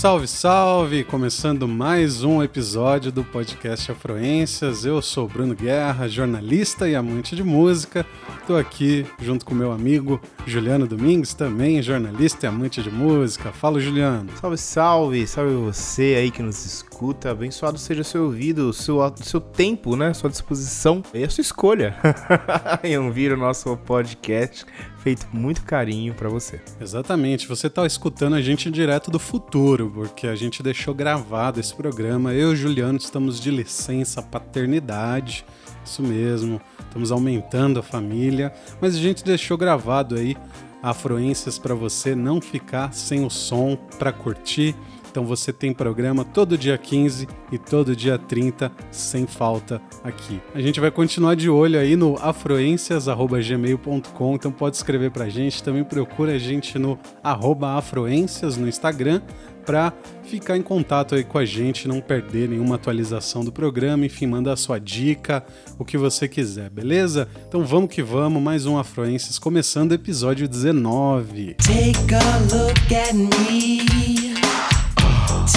Salve, salve! Começando mais um episódio do podcast Afluências. Eu sou Bruno Guerra, jornalista e amante de música. Estou aqui junto com meu amigo Juliano Domingues, também jornalista e amante de música. Fala, Juliano. Salve, salve! Salve você aí que nos escuta. Abençoado seja seu ouvido, seu, seu tempo, né? Sua disposição e a sua escolha em ouvir o nosso podcast feito muito carinho para você. Exatamente, você está escutando a gente direto do futuro, porque a gente deixou gravado esse programa. Eu e o Juliano estamos de licença paternidade, isso mesmo, estamos aumentando a família, mas a gente deixou gravado aí afluências para você não ficar sem o som para curtir então você tem programa todo dia 15 e todo dia 30, sem falta aqui. A gente vai continuar de olho aí no afroências.gmail.com, então pode escrever pra gente. Também procura a gente no arroba afroências no Instagram para ficar em contato aí com a gente, não perder nenhuma atualização do programa, enfim, manda a sua dica, o que você quiser, beleza? Então vamos que vamos, mais um Afluências, começando o episódio 19. Take a look at me.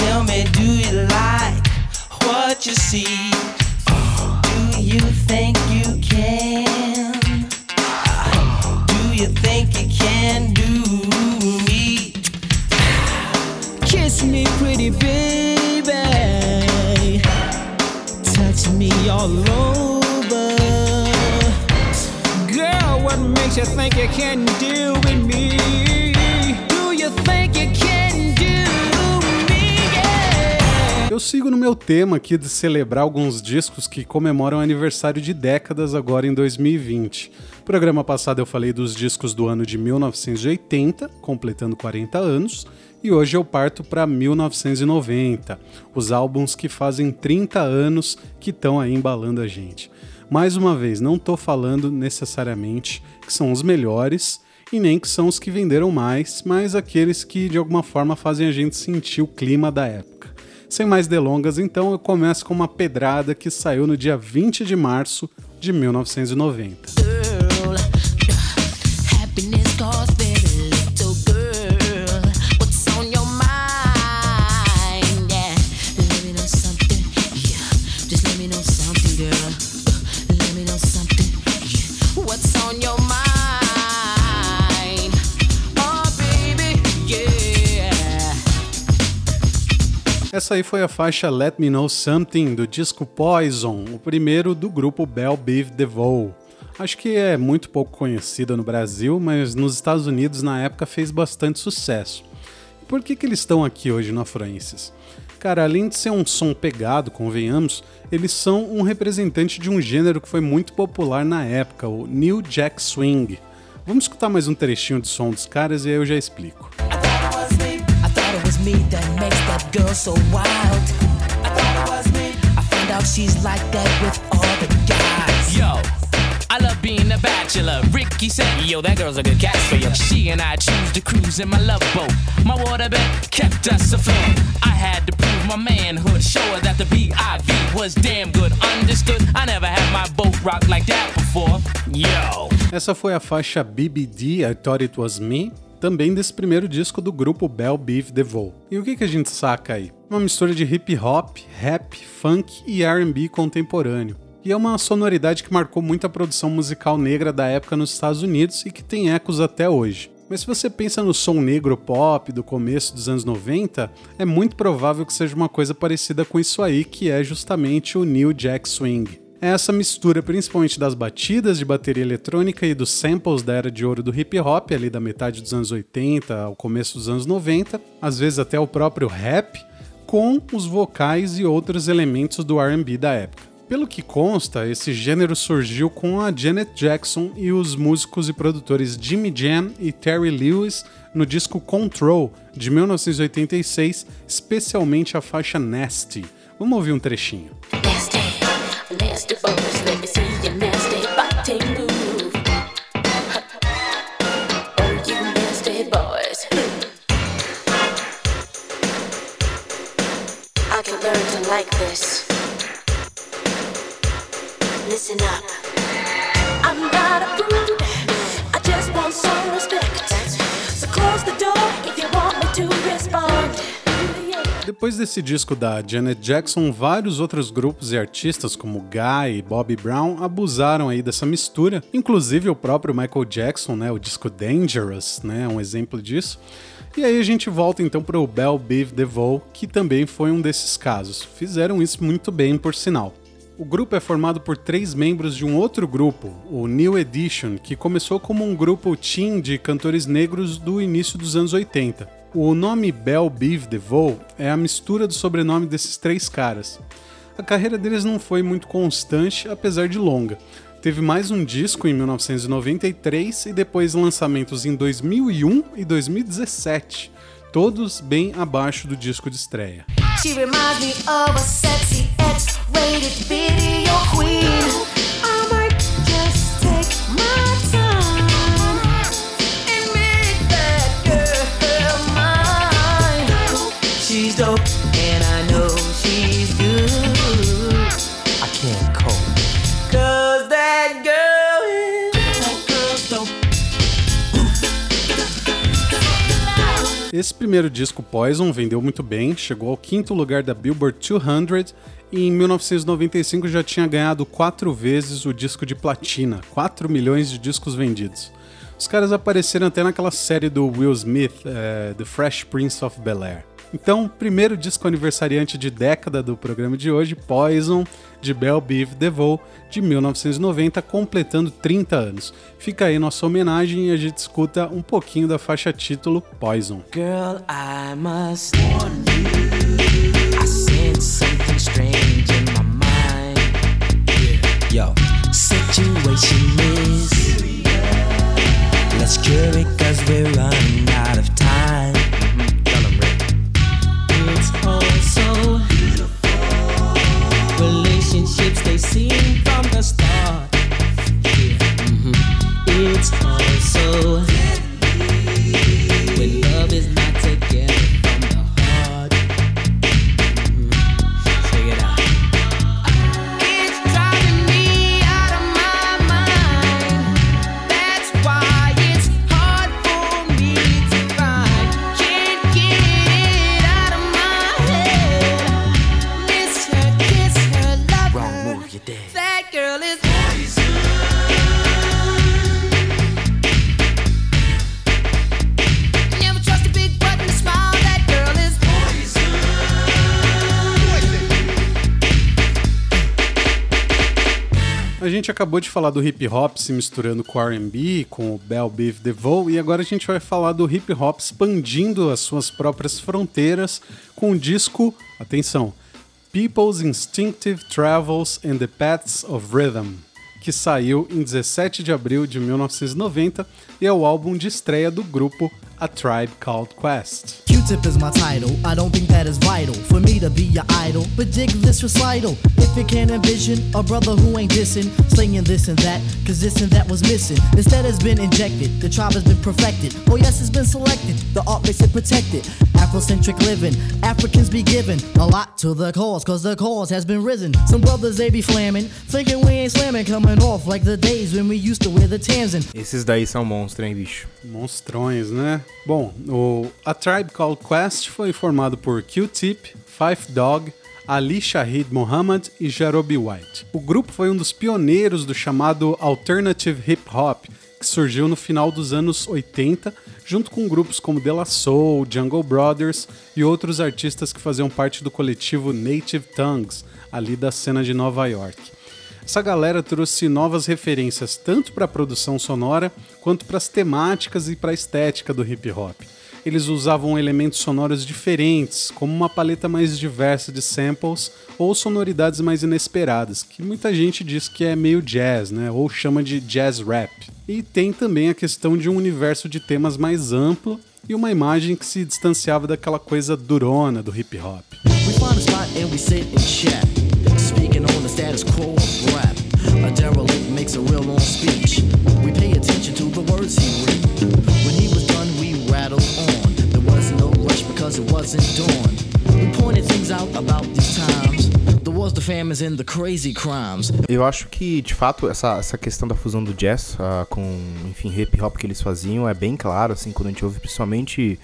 Tell me, do you like what you see? Do you think you can? Do you think you can do me? Kiss me, pretty baby. Touch me all over. Girl, what makes you think you can do with me? Eu sigo no meu tema aqui de celebrar alguns discos que comemoram aniversário de décadas agora em 2020. No programa passado eu falei dos discos do ano de 1980, completando 40 anos, e hoje eu parto para 1990, os álbuns que fazem 30 anos que estão aí embalando a gente. Mais uma vez, não estou falando necessariamente que são os melhores e nem que são os que venderam mais, mas aqueles que de alguma forma fazem a gente sentir o clima da época. Sem mais delongas, então, eu começo com uma pedrada que saiu no dia 20 de março de 1990. Essa aí foi a faixa Let Me Know Something do disco Poison, o primeiro do grupo Bell Beef DeVoe. Acho que é muito pouco conhecida no Brasil, mas nos Estados Unidos na época fez bastante sucesso. E por que, que eles estão aqui hoje na Francis? Cara, além de ser um som pegado, convenhamos, eles são um representante de um gênero que foi muito popular na época, o New Jack Swing. Vamos escutar mais um trechinho de som dos caras e aí eu já explico. Me that makes that girl so wild. I thought it was me. I found out she's like that with all the guys. Yo. I love being a bachelor. Ricky said, Yo, that girl's a good catch for you. She and I choose to cruise in my love boat. My waterbed kept us afloat. I had to prove my manhood, show her that the BIV was damn good. Understood? I never had my boat rocked like that before. Yo. Essa foi a faixa BBD, I Thought It Was Me, também desse primeiro disco do grupo Bell Beef DeVoe. E o que, que a gente saca aí? Uma mistura de hip hop, rap, funk e RB contemporâneo. E é uma sonoridade que marcou muito a produção musical negra da época nos Estados Unidos e que tem ecos até hoje. Mas se você pensa no som negro pop do começo dos anos 90, é muito provável que seja uma coisa parecida com isso aí, que é justamente o New Jack Swing é essa mistura principalmente das batidas de bateria eletrônica e dos samples da era de ouro do hip hop, ali da metade dos anos 80 ao começo dos anos 90, às vezes até o próprio rap, com os vocais e outros elementos do RB da época. Pelo que consta, esse gênero surgiu com a Janet Jackson e os músicos e produtores Jimmy Jam e Terry Lewis no disco Control de 1986, especialmente a faixa Nasty. Vamos ouvir um trechinho. Nasty boys, let me see your nasty body move. Oh, you nasty boys. I can learn to like this. Listen up. Depois desse disco da Janet Jackson, vários outros grupos e artistas como Guy e Bobby Brown abusaram aí dessa mistura, inclusive o próprio Michael Jackson, né, o disco Dangerous, né, um exemplo disso. E aí a gente volta então para o Bell Biv DeVoe, que também foi um desses casos. Fizeram isso muito bem, por sinal. O grupo é formado por três membros de um outro grupo, o New Edition, que começou como um grupo teen de cantores negros do início dos anos 80. O nome Bell Biv DeVoe é a mistura do sobrenome desses três caras. A carreira deles não foi muito constante, apesar de longa. Teve mais um disco em 1993 e depois lançamentos em 2001 e 2017, todos bem abaixo do disco de estreia. She Esse primeiro disco, Poison, vendeu muito bem, chegou ao quinto lugar da Billboard 200 e em 1995 já tinha ganhado quatro vezes o disco de platina, 4 milhões de discos vendidos. Os caras apareceram até naquela série do Will Smith, é, The Fresh Prince of Bel-Air. Então, primeiro disco aniversariante de década do programa de hoje, Poison, de Bell Biv DeVoe, de 1990, completando 30 anos. Fica aí nossa homenagem e a gente escuta um pouquinho da faixa título Poison. Girl, I must warn you. I sense something strange in my mind. Yo, situation is Let's cure it cause we're running out of time. Acabou de falar do hip hop se misturando com R&B, com o Bell Biv DeVoe, e agora a gente vai falar do hip hop expandindo as suas próprias fronteiras com o disco, atenção, People's Instinctive Travels and the Paths of Rhythm, que saiu em 17 de abril de 1990 e é o álbum de estreia do grupo A Tribe Called Quest. Q-tip is my title. I don't think that is vital for me to be your idol. But dig this recital. If you can't envision a brother who ain't dissing, slinging this and that, cause this and that was missing. Instead has been injected, the tribe has been perfected. Oh yes, it's been selected, the art makes it protected. Afrocentric living, Africans be given a lot to the cause, cause the cause has been risen. Some brothers they be flamming, thinking we ain't slamming, coming off like the days when we used to wear the Tanzan. Esses daí são monstros, hein, bicho? Monstrões, né? Bom, o A Tribe Called Quest foi formado por Q-Tip, Fife Dog, Ali Shahid Muhammad e Jarobi White. O grupo foi um dos pioneiros do chamado Alternative Hip Hop, que surgiu no final dos anos 80, junto com grupos como De La Soul, Jungle Brothers e outros artistas que faziam parte do coletivo Native Tongues, ali da cena de Nova York. Essa galera trouxe novas referências tanto para a produção sonora quanto para as temáticas e para a estética do hip hop. Eles usavam elementos sonoros diferentes, como uma paleta mais diversa de samples ou sonoridades mais inesperadas, que muita gente diz que é meio jazz, né, ou chama de jazz rap. E tem também a questão de um universo de temas mais amplo e uma imagem que se distanciava daquela coisa durona do hip hop. We pointed things out about these times. Eu acho que, de fato, essa, essa questão da fusão do jazz ah, com, enfim, hip hop que eles faziam é bem claro, assim, quando a gente ouve principalmente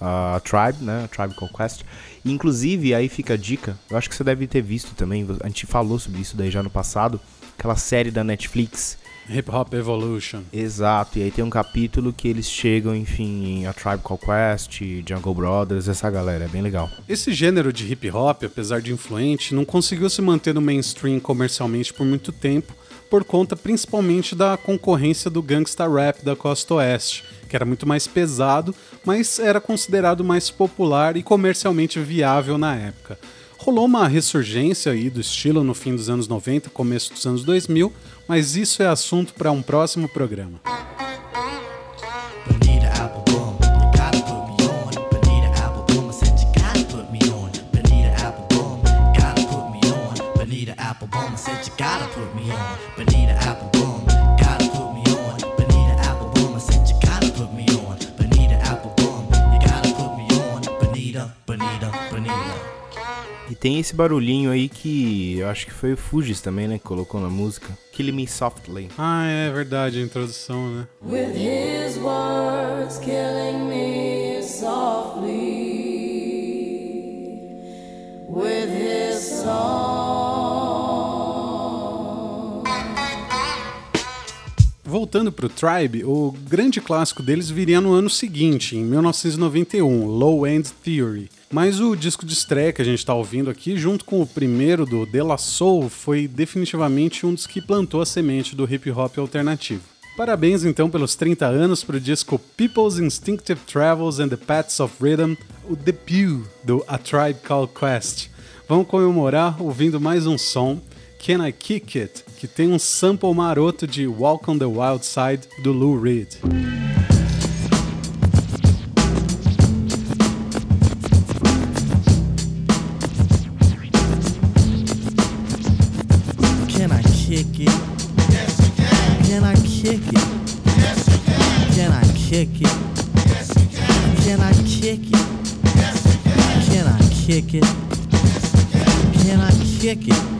a Tribe, né? Tribe Called Quest. Inclusive, aí fica a dica, eu acho que você deve ter visto também, a gente falou sobre isso daí já no passado, aquela série da Netflix. Hip Hop Evolution. Exato, e aí tem um capítulo que eles chegam, enfim, em A Tribe Called Quest, Jungle Brothers, essa galera, é bem legal. Esse gênero de hip hop, apesar de influente, não conseguiu se manter no mainstream comercialmente por muito tempo, por conta principalmente da concorrência do gangsta rap da costa oeste, que era muito mais pesado, mas era considerado mais popular e comercialmente viável na época. Rolou uma ressurgência aí do estilo no fim dos anos 90, começo dos anos 2000, mas isso é assunto para um próximo programa. Tem esse barulhinho aí que eu acho que foi o Fugis também, né? Que colocou na música. Kill Me Softly. Ah, é verdade, a introdução, né? With his words killing me softly. With his song. Voltando pro Tribe, o grande clássico deles viria no ano seguinte, em 1991, Low End Theory mas o disco de estreia que a gente está ouvindo aqui, junto com o primeiro do De La Soul, foi definitivamente um dos que plantou a semente do hip hop alternativo. Parabéns então pelos 30 anos para o disco People's Instinctive Travels and the Paths of Rhythm, o debut do A Tribe Called Quest. Vamos comemorar ouvindo mais um som, Can I Kick It, que tem um sample maroto de Walk on the Wild Side do Lou Reed. kick it?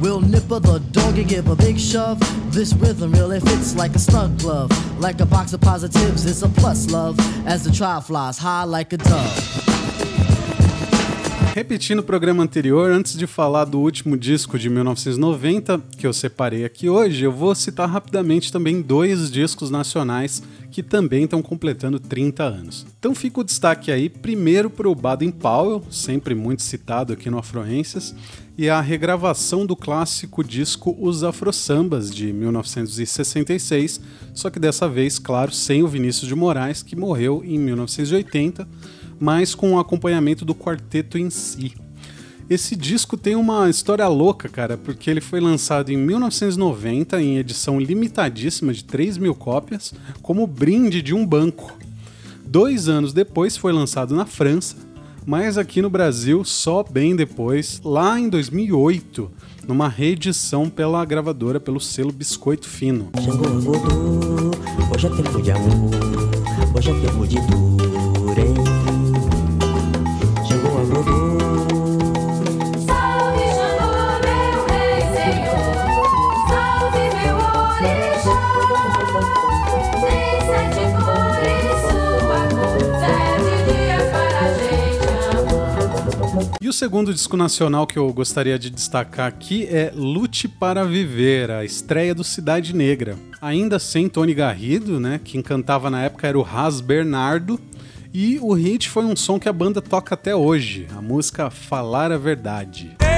We'll nipper the dog and give a big shove. This rhythm really fits like a snug glove. Like a box of positives, it's a plus love. As the trial flies high like a dove. Repetindo o programa anterior, antes de falar do último disco de 1990 que eu separei aqui hoje, eu vou citar rapidamente também dois discos nacionais que também estão completando 30 anos. Então fica o destaque aí, primeiro para o Baden Powell, sempre muito citado aqui no Afroências, e a regravação do clássico disco Os Afro Sambas, de 1966, só que dessa vez, claro, sem o Vinícius de Moraes, que morreu em 1980 mas com o acompanhamento do quarteto em si. Esse disco tem uma história louca, cara, porque ele foi lançado em 1990 em edição limitadíssima de 3 mil cópias, como brinde de um banco. Dois anos depois foi lançado na França, mas aqui no Brasil só bem depois, lá em 2008, numa reedição pela gravadora pelo selo Biscoito Fino. O segundo disco nacional que eu gostaria de destacar aqui é Lute para Viver, a estreia do Cidade Negra. Ainda sem Tony Garrido, né? Quem cantava na época era o Ras Bernardo, e o hit foi um som que a banda toca até hoje, a música Falar a Verdade. saber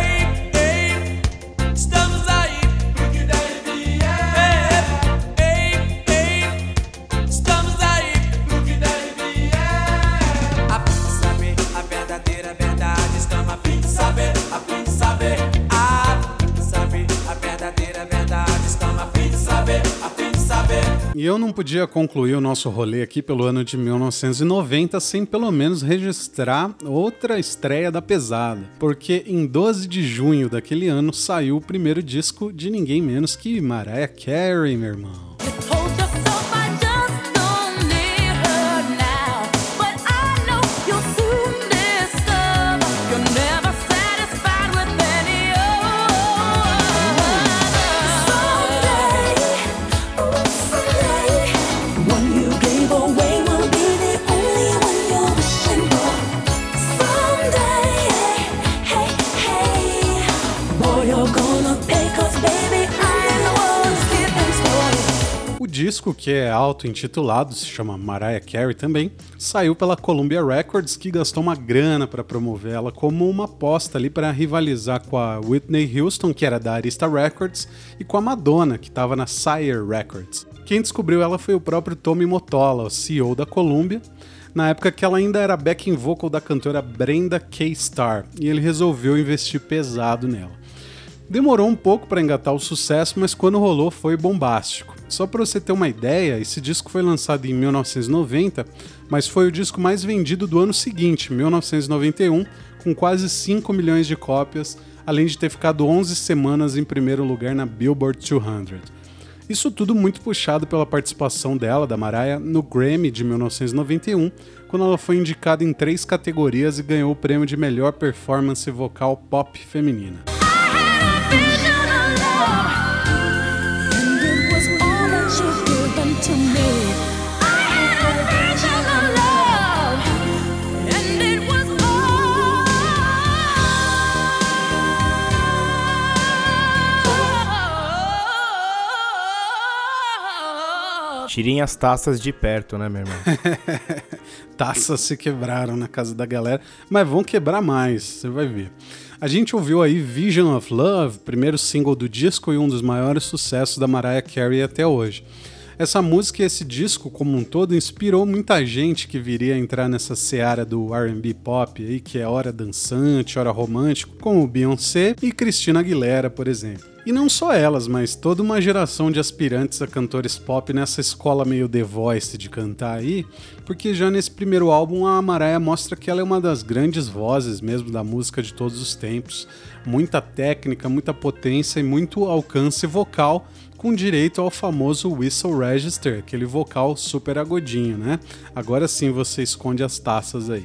E eu não podia concluir o nosso rolê aqui pelo ano de 1990 sem pelo menos registrar outra estreia da pesada, porque em 12 de junho daquele ano saiu o primeiro disco de ninguém menos que Mariah Carey, meu irmão. Disco, que é auto-intitulado, se chama Mariah Carey também, saiu pela Columbia Records, que gastou uma grana para promover ela como uma aposta ali para rivalizar com a Whitney Houston, que era da Arista Records, e com a Madonna, que estava na Sire Records. Quem descobriu ela foi o próprio Tommy Motola, o CEO da Columbia, na época que ela ainda era backing vocal da cantora Brenda K. Starr, e ele resolveu investir pesado nela. Demorou um pouco para engatar o sucesso, mas quando rolou foi bombástico. Só para você ter uma ideia, esse disco foi lançado em 1990, mas foi o disco mais vendido do ano seguinte, 1991, com quase 5 milhões de cópias, além de ter ficado 11 semanas em primeiro lugar na Billboard 200. Isso tudo muito puxado pela participação dela, da Mariah, no Grammy de 1991, quando ela foi indicada em três categorias e ganhou o prêmio de melhor performance vocal pop feminina. Tirem as taças de perto, né, meu irmão? taças se quebraram na casa da galera, mas vão quebrar mais, você vai ver. A gente ouviu aí Vision of Love, primeiro single do disco e um dos maiores sucessos da Mariah Carey até hoje. Essa música e esse disco como um todo inspirou muita gente que viria a entrar nessa seara do R&B pop aí, que é hora dançante, hora romântico, como Beyoncé e Christina Aguilera, por exemplo. E não só elas, mas toda uma geração de aspirantes a cantores pop nessa escola meio The Voice de cantar aí, porque já nesse primeiro álbum a Mariah mostra que ela é uma das grandes vozes mesmo da música de todos os tempos. Muita técnica, muita potência e muito alcance vocal, com direito ao famoso whistle register, aquele vocal super agudinho, né? Agora sim você esconde as taças aí.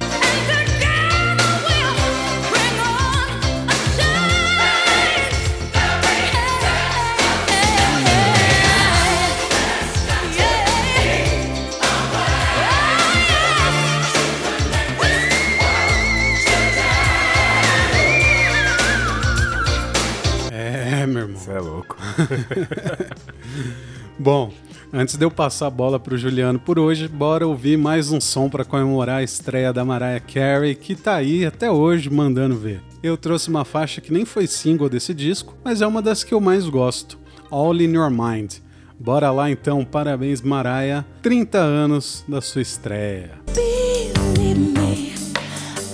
Bom, antes de eu passar a bola para o Juliano por hoje, bora ouvir mais um som para comemorar a estreia da Mariah Carey, que tá aí até hoje mandando ver. Eu trouxe uma faixa que nem foi single desse disco, mas é uma das que eu mais gosto, All in Your Mind. Bora lá então, parabéns Mariah, 30 anos da sua estreia. Believe me,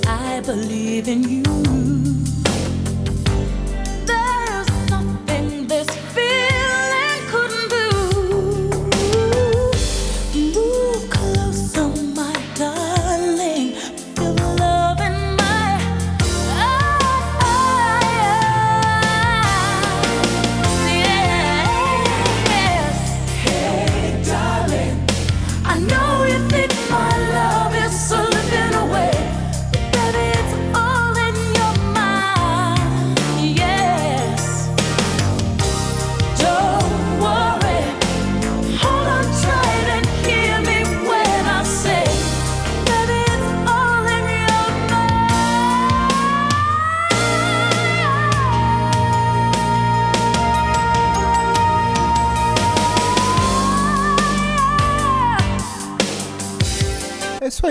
I believe in you.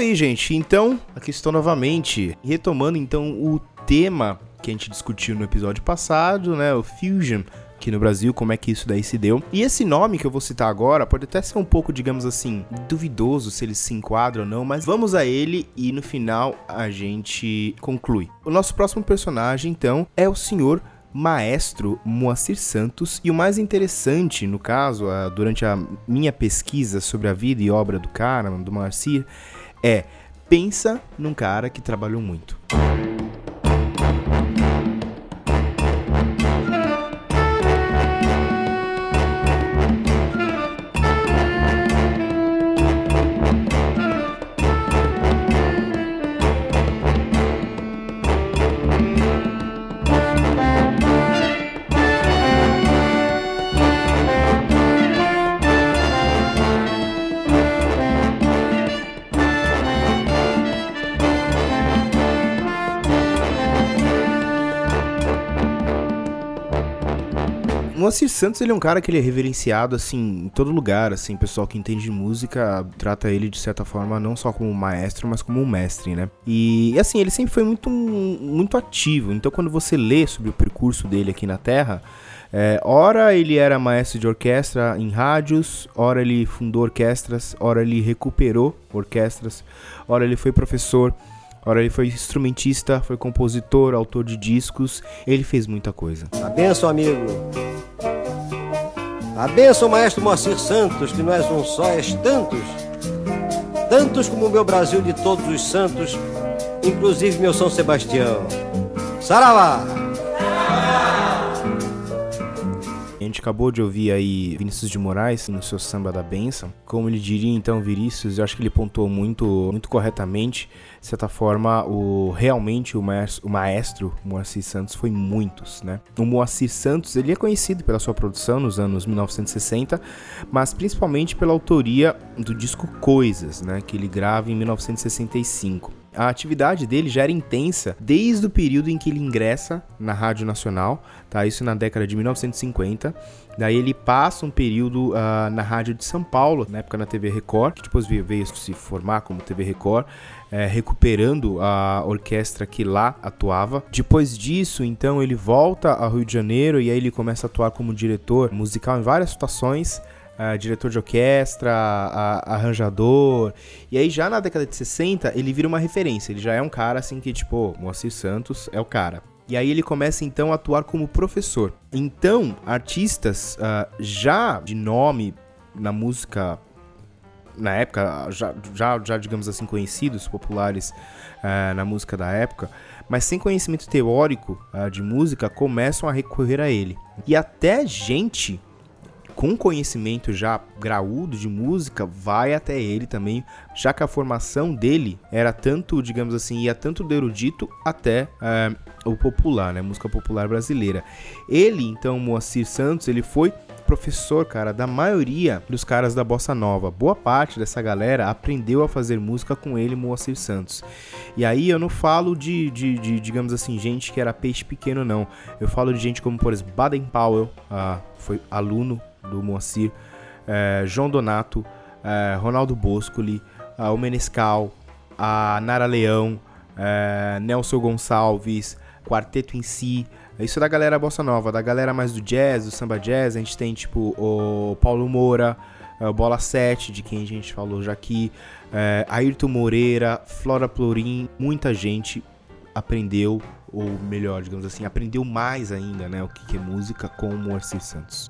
Aí, gente. Então, aqui estou novamente, retomando então o tema que a gente discutiu no episódio passado, né, o Fusion aqui no Brasil, como é que isso daí se deu. E esse nome que eu vou citar agora pode até ser um pouco, digamos assim, duvidoso se ele se enquadra ou não, mas vamos a ele e no final a gente conclui. O nosso próximo personagem, então, é o senhor maestro Moacir Santos. E o mais interessante, no caso, durante a minha pesquisa sobre a vida e obra do cara, do Moacir, é pensa num cara que trabalhou muito. Moacir Santos, ele é um cara que ele é reverenciado, assim, em todo lugar, assim, pessoal que entende música trata ele, de certa forma, não só como um maestro, mas como um mestre, né? E, assim, ele sempre foi muito, muito ativo, então quando você lê sobre o percurso dele aqui na Terra, é, ora ele era maestro de orquestra em rádios, ora ele fundou orquestras, ora ele recuperou orquestras, ora ele foi professor, Ora, ele foi instrumentista, foi compositor, autor de discos, ele fez muita coisa. A benção, amigo. A benção, maestro Moacir Santos, que não és um só, és tantos. Tantos como o meu Brasil de todos os santos, inclusive meu São Sebastião. Saravá! A gente acabou de ouvir aí Vinícius de Moraes no seu samba da benção. Como ele diria então Vinícius, eu acho que ele pontuou muito, muito corretamente de certa forma, o realmente o maestro, o Moacir Santos foi muitos, né? O Moacir Santos, ele é conhecido pela sua produção nos anos 1960, mas principalmente pela autoria do disco Coisas, né, que ele grava em 1965. A atividade dele já era intensa desde o período em que ele ingressa na Rádio Nacional, tá? Isso na década de 1950. Daí ele passa um período uh, na Rádio de São Paulo, na época na TV Record, que depois veio, se formar como TV Record é, recuperando a orquestra que lá atuava. Depois disso, então, ele volta ao Rio de Janeiro e aí ele começa a atuar como diretor musical em várias situações. Uh, diretor de orquestra, arranjador. E aí, já na década de 60, ele vira uma referência. Ele já é um cara assim que, tipo, Moacir Santos é o cara. E aí ele começa então a atuar como professor. Então, artistas uh, já de nome na música na época, já, já, já digamos assim, conhecidos, populares uh, na música da época, mas sem conhecimento teórico uh, de música, começam a recorrer a ele. E até gente com conhecimento já graúdo de música vai até ele também, já que a formação dele era tanto, digamos assim, ia tanto do erudito até uh, o popular, né, música popular brasileira. Ele, então, Moacir Santos, ele foi professor, cara, da maioria dos caras da bossa nova. Boa parte dessa galera aprendeu a fazer música com ele, Moacir Santos. E aí eu não falo de, de, de digamos assim, gente que era peixe pequeno, não. Eu falo de gente como, por exemplo, Baden Powell, uh, foi aluno do Moacir, uh, João Donato, uh, Ronaldo Boscoli, uh, o Menescal, a Nara Leão, Nelson Gonçalves, Quarteto em si. Isso é da galera bossa nova, da galera mais do jazz, do samba jazz, a gente tem tipo o Paulo Moura, o Bola 7, de quem a gente falou já aqui, é, Ayrton Moreira, Flora Plorim, muita gente aprendeu, ou melhor, digamos assim, aprendeu mais ainda, né, o que é música com o Moacir Santos.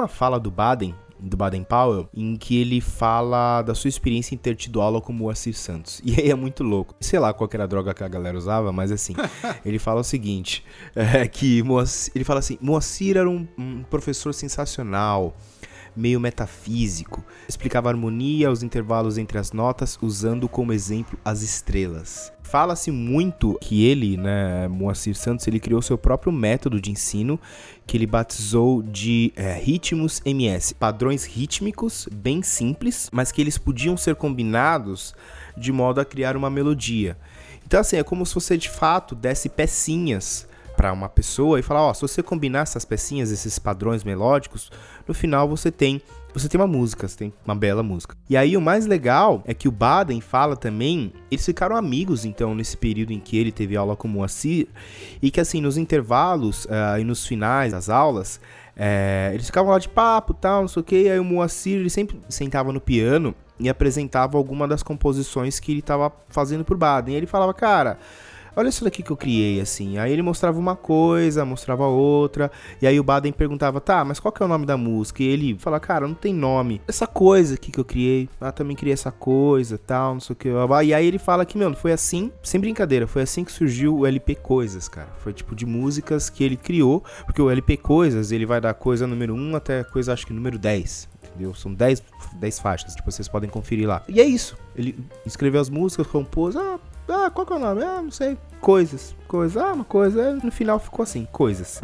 uma fala do Baden, do Baden Powell, em que ele fala da sua experiência em ter tido aula com Moacir Santos. E aí é muito louco. Sei lá qual era a droga que a galera usava, mas assim, ele fala o seguinte: é, que Moacir, ele fala assim, Moacir era um, um professor sensacional meio metafísico. Explicava harmonia, os intervalos entre as notas, usando como exemplo as estrelas. Fala-se muito que ele, né, Moacir Santos, ele criou seu próprio método de ensino que ele batizou de é, ritmos MS, padrões rítmicos bem simples, mas que eles podiam ser combinados de modo a criar uma melodia. Então assim, é como se você de fato desse pecinhas para uma pessoa e falar, ó, se você combinar essas pecinhas, esses padrões melódicos, no final você tem você tem uma música, você tem uma bela música. E aí o mais legal é que o Baden fala também, eles ficaram amigos então nesse período em que ele teve aula com o Moacir, e que assim, nos intervalos uh, e nos finais das aulas, é, eles ficavam lá de papo tal, não sei o que, aí o Moacir ele sempre sentava no piano e apresentava alguma das composições que ele estava fazendo pro Baden. E ele falava, cara, olha isso daqui que eu criei, assim. Aí ele mostrava uma coisa, mostrava outra, e aí o Baden perguntava, tá, mas qual que é o nome da música? E ele fala, cara, não tem nome. Essa coisa aqui que eu criei, ah, também criei essa coisa, tal, não sei o que. E aí ele fala que, mano, foi assim, sem brincadeira, foi assim que surgiu o LP Coisas, cara. Foi tipo de músicas que ele criou, porque o LP Coisas, ele vai da coisa número 1 até coisa, acho que número 10 entendeu? São 10, 10 faixas, tipo, vocês podem conferir lá. E é isso. Ele escreveu as músicas, compôs, ah, ah, qual que é o nome? Ah, não sei. Coisas. Coisas. Ah, uma coisa. No final ficou assim. Coisas.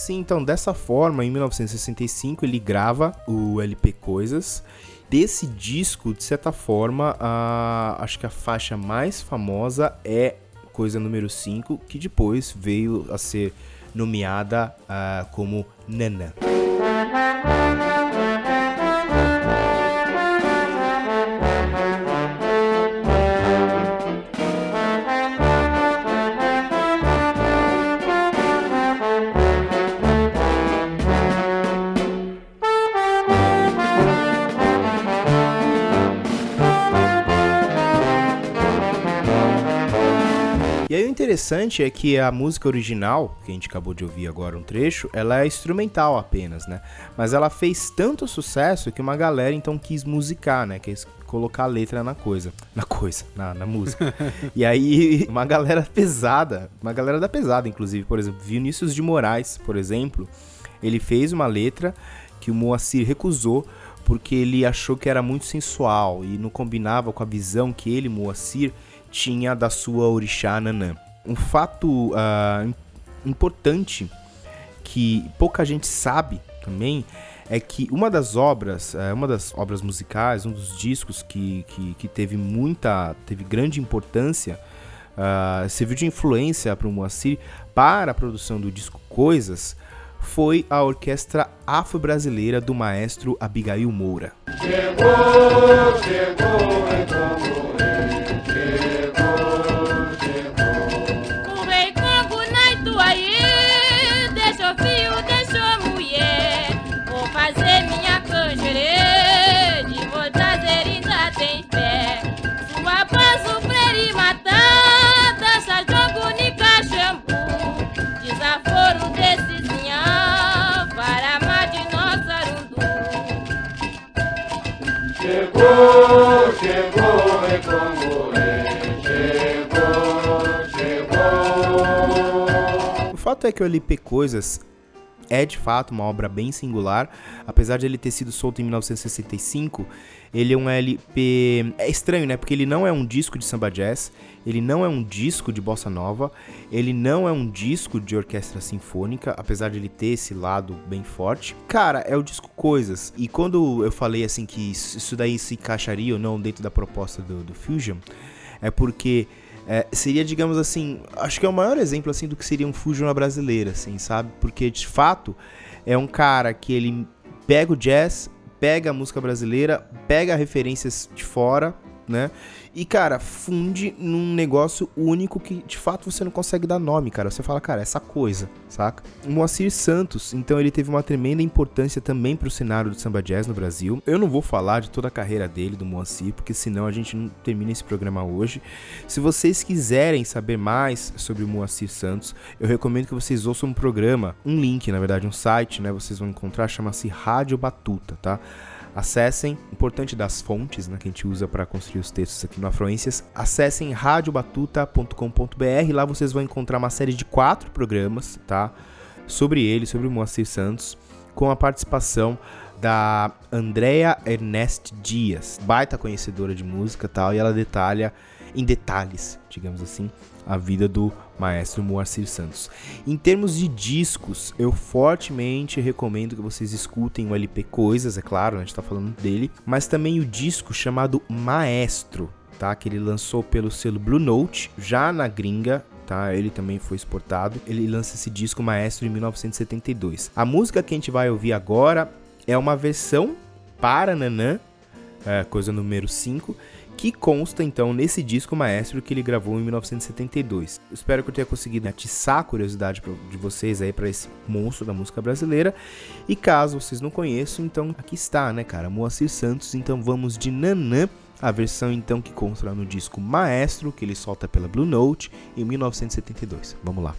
Assim, então, dessa forma, em 1965, ele grava o LP Coisas. Desse disco, de certa forma, a, acho que a faixa mais famosa é Coisa número 5, que depois veio a ser nomeada uh, como Nana. Interessante é que a música original, que a gente acabou de ouvir agora um trecho, ela é instrumental apenas, né? Mas ela fez tanto sucesso que uma galera então quis musicar, né? Quis colocar a letra na coisa. Na coisa, na, na música. e aí, uma galera pesada, uma galera da pesada, inclusive, por exemplo, Vinícius de Moraes, por exemplo, ele fez uma letra que o Moacir recusou porque ele achou que era muito sensual e não combinava com a visão que ele, Moacir, tinha da sua orixá Nanã um fato uh, importante que pouca gente sabe também é que uma das obras, uh, uma das obras musicais, um dos discos que, que, que teve muita, teve grande importância, uh, serviu de influência para o Moacir para a produção do disco Coisas, foi a orquestra afro-brasileira do maestro Abigail Moura. Chegou, chegou, Chegou, fato é que o LP Coisas é de fato uma obra bem singular, apesar de ele ter sido solto em 1965, ele é um LP é estranho, né? Porque ele não é um disco de samba jazz, ele não é um disco de bossa nova, ele não é um disco de orquestra sinfônica, apesar de ele ter esse lado bem forte. Cara, é o disco Coisas. E quando eu falei assim que isso daí se encaixaria ou não dentro da proposta do, do Fusion, é porque é, seria, digamos assim, acho que é o maior exemplo assim do que seria um Fusion brasileira, assim, sabe? Porque de fato é um cara que ele pega o jazz, pega a música brasileira, pega referências de fora, né? E, cara, funde num negócio único que de fato você não consegue dar nome, cara. Você fala, cara, essa coisa, saca? O Moacir Santos, então ele teve uma tremenda importância também pro cenário do samba jazz no Brasil. Eu não vou falar de toda a carreira dele, do Moacir, porque senão a gente não termina esse programa hoje. Se vocês quiserem saber mais sobre o Moacir Santos, eu recomendo que vocês ouçam um programa, um link, na verdade, um site, né? Vocês vão encontrar, chama-se Rádio Batuta, tá? Acessem, importante das fontes né, que a gente usa para construir os textos aqui no Afluências, acessem radiobatuta.com.br, lá vocês vão encontrar uma série de quatro programas, tá? Sobre ele, sobre o Moacir Santos, com a participação da Andrea Ernest Dias, baita conhecedora de música tal, e ela detalha em detalhes, digamos assim, a vida do maestro Moacir Santos. Em termos de discos, eu fortemente recomendo que vocês escutem o LP Coisas, é claro, a gente tá falando dele, mas também o disco chamado Maestro, tá? Que ele lançou pelo selo Blue Note, já na gringa, Tá? Ele também foi exportado. Ele lança esse disco Maestro em 1972. A música que a gente vai ouvir agora é uma versão para Nanã, é, coisa número 5, que consta então nesse disco maestro que ele gravou em 1972. espero que eu tenha conseguido atiçar a curiosidade de vocês aí para esse monstro da música brasileira. E caso vocês não conheçam, então aqui está, né, cara? Moacir Santos. Então vamos de Nanã, a versão então que consta no disco Maestro, que ele solta pela Blue Note em 1972. Vamos lá.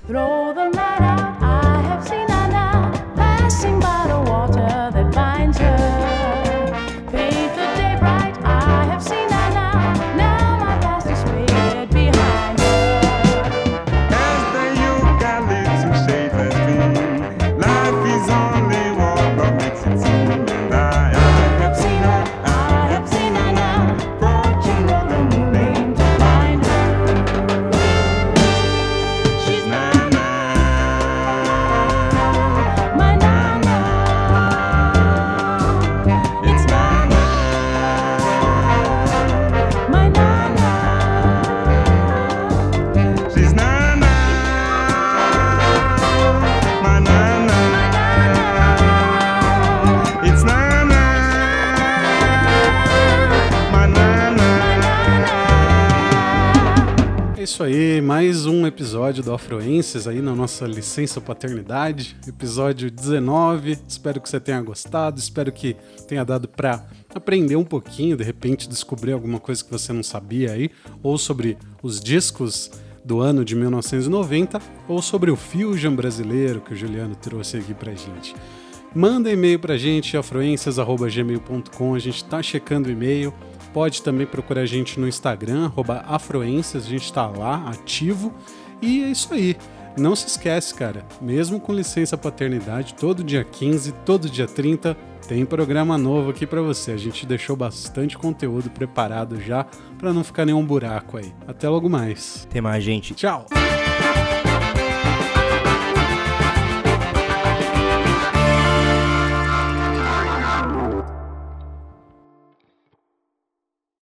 Isso aí, mais um episódio do Afroenses aí na nossa licença paternidade, episódio 19. Espero que você tenha gostado, espero que tenha dado para aprender um pouquinho, de repente descobrir alguma coisa que você não sabia aí, ou sobre os discos do ano de 1990, ou sobre o Fusion brasileiro que o Juliano trouxe aqui pra gente. Manda e-mail pra gente, afroências.gmail.com, a gente tá checando o e-mail. Pode também procurar a gente no Instagram, afroências, a gente está lá, ativo. E é isso aí. Não se esquece, cara, mesmo com licença paternidade, todo dia 15, todo dia 30, tem programa novo aqui para você. A gente deixou bastante conteúdo preparado já para não ficar nenhum buraco aí. Até logo mais. Até mais, gente. Tchau.